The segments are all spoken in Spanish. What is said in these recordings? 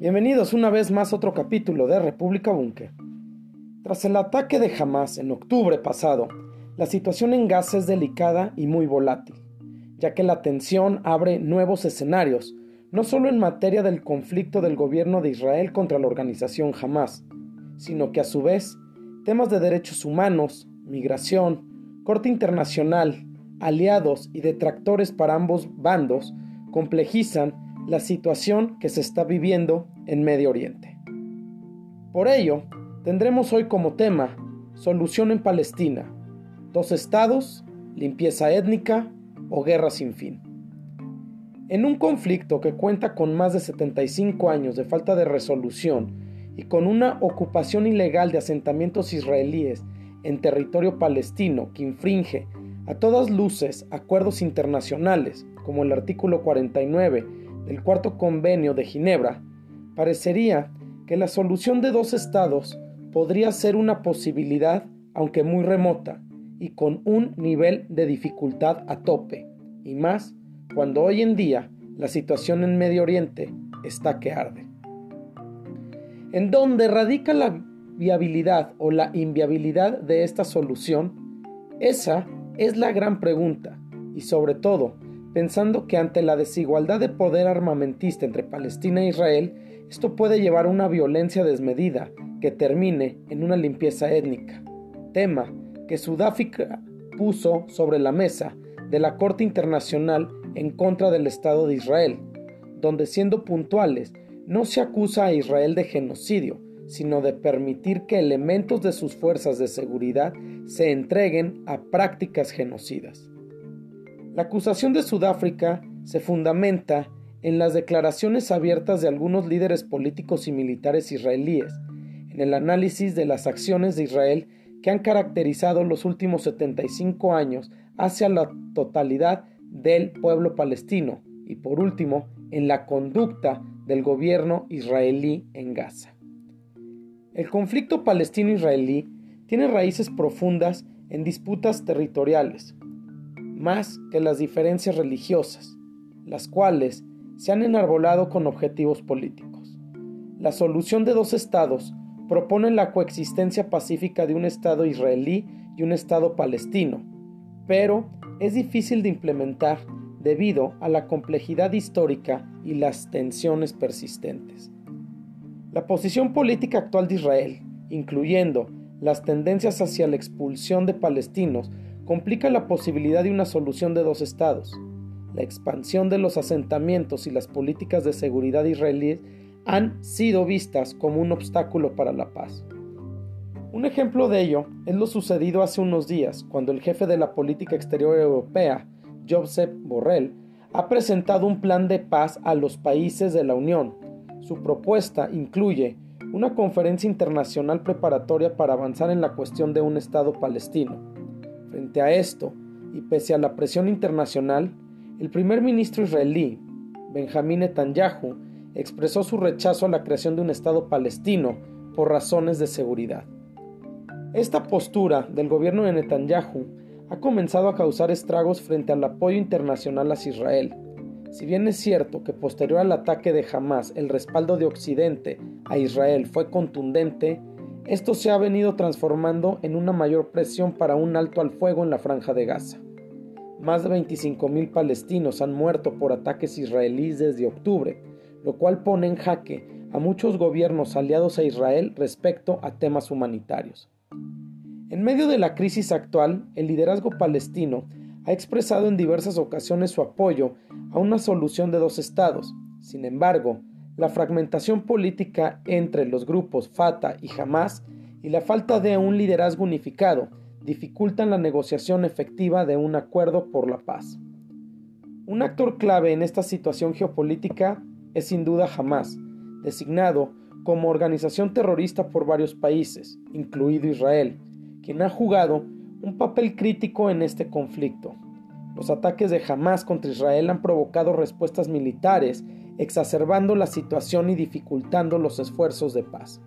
Bienvenidos una vez más a otro capítulo de República Búnker. Tras el ataque de Hamas en octubre pasado, la situación en Gaza es delicada y muy volátil, ya que la tensión abre nuevos escenarios, no solo en materia del conflicto del gobierno de Israel contra la organización Hamas, sino que a su vez temas de derechos humanos, migración, corte internacional, aliados y detractores para ambos bandos complejizan la situación que se está viviendo en Medio Oriente. Por ello, tendremos hoy como tema Solución en Palestina, dos estados, limpieza étnica o guerra sin fin. En un conflicto que cuenta con más de 75 años de falta de resolución y con una ocupación ilegal de asentamientos israelíes en territorio palestino que infringe a todas luces acuerdos internacionales como el artículo 49 del cuarto convenio de Ginebra, parecería que la solución de dos estados podría ser una posibilidad, aunque muy remota, y con un nivel de dificultad a tope, y más cuando hoy en día la situación en Medio Oriente está que arde. En donde radica la viabilidad o la inviabilidad de esta solución, esa es la gran pregunta, y sobre todo, pensando que ante la desigualdad de poder armamentista entre Palestina e Israel, esto puede llevar a una violencia desmedida que termine en una limpieza étnica, tema que Sudáfrica puso sobre la mesa de la Corte Internacional en contra del Estado de Israel, donde siendo puntuales, no se acusa a Israel de genocidio, sino de permitir que elementos de sus fuerzas de seguridad se entreguen a prácticas genocidas. La acusación de Sudáfrica se fundamenta en las declaraciones abiertas de algunos líderes políticos y militares israelíes, en el análisis de las acciones de Israel que han caracterizado los últimos 75 años hacia la totalidad del pueblo palestino y por último en la conducta del gobierno israelí en Gaza. El conflicto palestino-israelí tiene raíces profundas en disputas territoriales, más que las diferencias religiosas, las cuales se han enarbolado con objetivos políticos. La solución de dos estados propone la coexistencia pacífica de un Estado israelí y un Estado palestino, pero es difícil de implementar debido a la complejidad histórica y las tensiones persistentes. La posición política actual de Israel, incluyendo las tendencias hacia la expulsión de palestinos, complica la posibilidad de una solución de dos estados. La expansión de los asentamientos y las políticas de seguridad israelíes han sido vistas como un obstáculo para la paz. Un ejemplo de ello es lo sucedido hace unos días, cuando el jefe de la política exterior europea, Josep Borrell, ha presentado un plan de paz a los países de la Unión. Su propuesta incluye una conferencia internacional preparatoria para avanzar en la cuestión de un Estado palestino, Frente a esto, y pese a la presión internacional, el primer ministro israelí, Benjamin Netanyahu, expresó su rechazo a la creación de un Estado palestino por razones de seguridad. Esta postura del gobierno de Netanyahu ha comenzado a causar estragos frente al apoyo internacional hacia Israel. Si bien es cierto que posterior al ataque de Hamas el respaldo de Occidente a Israel fue contundente, esto se ha venido transformando en una mayor presión para un alto al fuego en la franja de Gaza. Más de 25.000 palestinos han muerto por ataques israelíes desde octubre, lo cual pone en jaque a muchos gobiernos aliados a Israel respecto a temas humanitarios. En medio de la crisis actual, el liderazgo palestino ha expresado en diversas ocasiones su apoyo a una solución de dos estados. Sin embargo, la fragmentación política entre los grupos Fatah y Hamas y la falta de un liderazgo unificado dificultan la negociación efectiva de un acuerdo por la paz. Un actor clave en esta situación geopolítica es sin duda Hamas, designado como organización terrorista por varios países, incluido Israel, quien ha jugado un papel crítico en este conflicto. Los ataques de Hamas contra Israel han provocado respuestas militares exacerbando la situación y dificultando los esfuerzos de paz.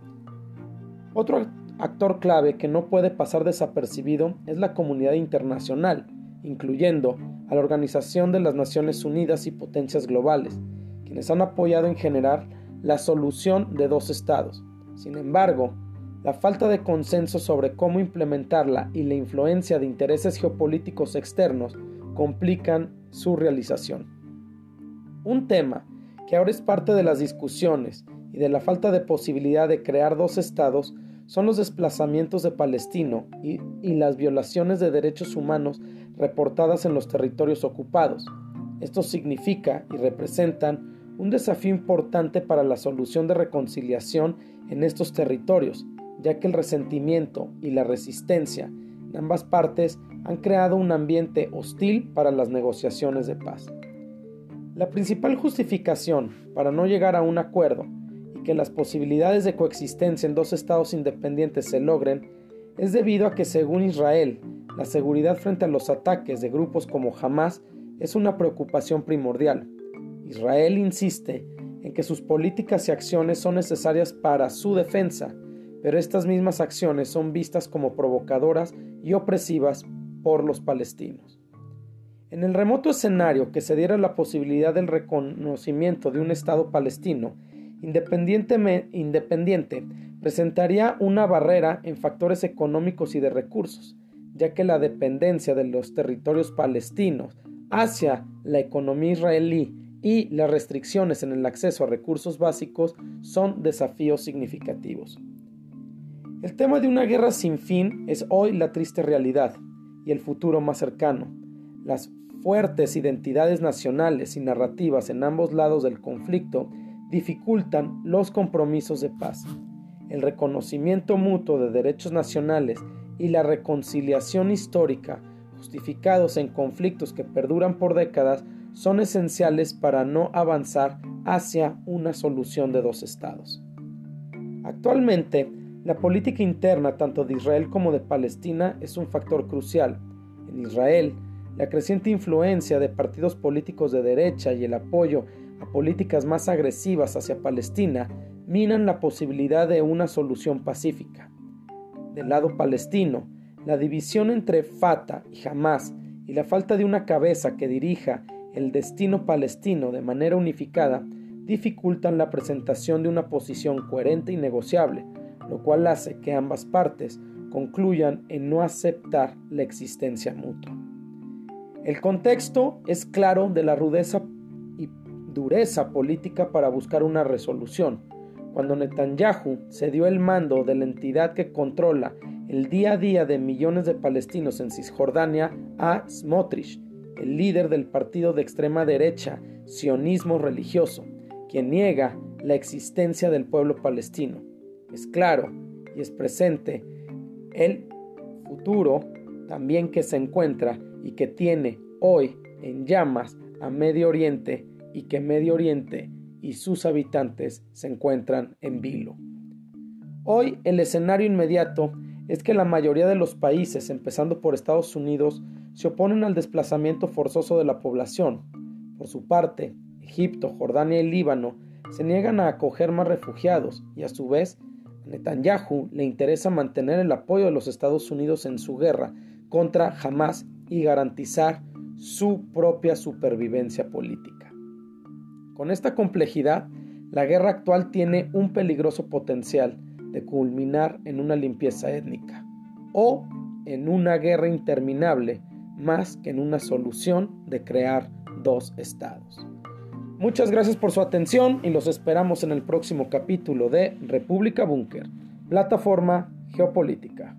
Otro actor clave que no puede pasar desapercibido es la comunidad internacional, incluyendo a la Organización de las Naciones Unidas y potencias globales, quienes han apoyado en general la solución de dos estados. Sin embargo, la falta de consenso sobre cómo implementarla y la influencia de intereses geopolíticos externos complican su realización. Un tema que ahora es parte de las discusiones y de la falta de posibilidad de crear dos estados son los desplazamientos de Palestino y, las violaciones de derechos humanos reportadas en los territorios ocupados. Esto significa y representan un desafío importante para la solución de reconciliación en estos territorios, ya que el resentimiento y la resistencia en ambas partes han creado un ambiente hostil para las negociaciones de paz. La principal justificación para no llegar a un acuerdo y que las posibilidades de coexistencia en dos estados independientes se logren es debido a que según Israel, la seguridad frente a los ataques de grupos como Hamas es una preocupación primordial. Israel insiste en que sus políticas y acciones son necesarias para su defensa, pero estas mismas acciones son vistas como provocadoras y opresivas por los palestinos. En el remoto escenario que se diera la posibilidad del reconocimiento de un Estado palestino, independiente presentaría una barrera en factores económicos y de recursos, ya que la dependencia de los territorios palestinos hacia la economía israelí y las restricciones en el acceso a recursos básicos son desafíos significativos. El tema de una guerra sin fin es hoy la triste realidad y el futuro más cercano. Fuertes identidades nacionales y narrativas en ambos lados del conflicto dificultan los compromisos de paz. El reconocimiento mutuo de derechos nacionales y la reconciliación histórica, justificados en conflictos que perduran por décadas, son esenciales para no avanzar hacia una solución de dos estados. Actualmente, la política interna tanto de Israel como de Palestina es un factor crucial. En Israel, la creciente influencia de partidos políticos de derecha y el apoyo a políticas más agresivas hacia Palestina minan la posibilidad de una solución pacífica. Del lado palestino, la división entre Fatah y Hamas y la falta de una cabeza que dirija el destino palestino de manera unificada dificultan la presentación de una posición coherente y negociable, lo cual hace que ambas partes concluyan en no aceptar la existencia mutua. El contexto es claro de la rudeza y dureza política para buscar una resolución. Cuando Netanyahu se dio el mando de la entidad que controla el día a día de millones de palestinos en Cisjordania a Smotrich, el líder del partido de extrema derecha, sionismo religioso, quien niega la existencia del pueblo palestino. Es claro y es presente el futuro también que se encuentra y que tiene hoy en llamas a Medio Oriente y que Medio Oriente y sus habitantes se encuentran en vilo. Hoy el escenario inmediato es que la mayoría de los países, empezando por Estados Unidos, se oponen al desplazamiento forzoso de la población. Por su parte, Egipto, Jordania y Líbano se niegan a acoger más refugiados y a su vez Netanyahu le interesa mantener el apoyo de los Estados Unidos en su guerra contra Hamas y garantizar su propia supervivencia política. Con esta complejidad, la guerra actual tiene un peligroso potencial de culminar en una limpieza étnica o en una guerra interminable más que en una solución de crear dos estados. Muchas gracias por su atención y los esperamos en el próximo capítulo de República Búnker, plataforma geopolítica.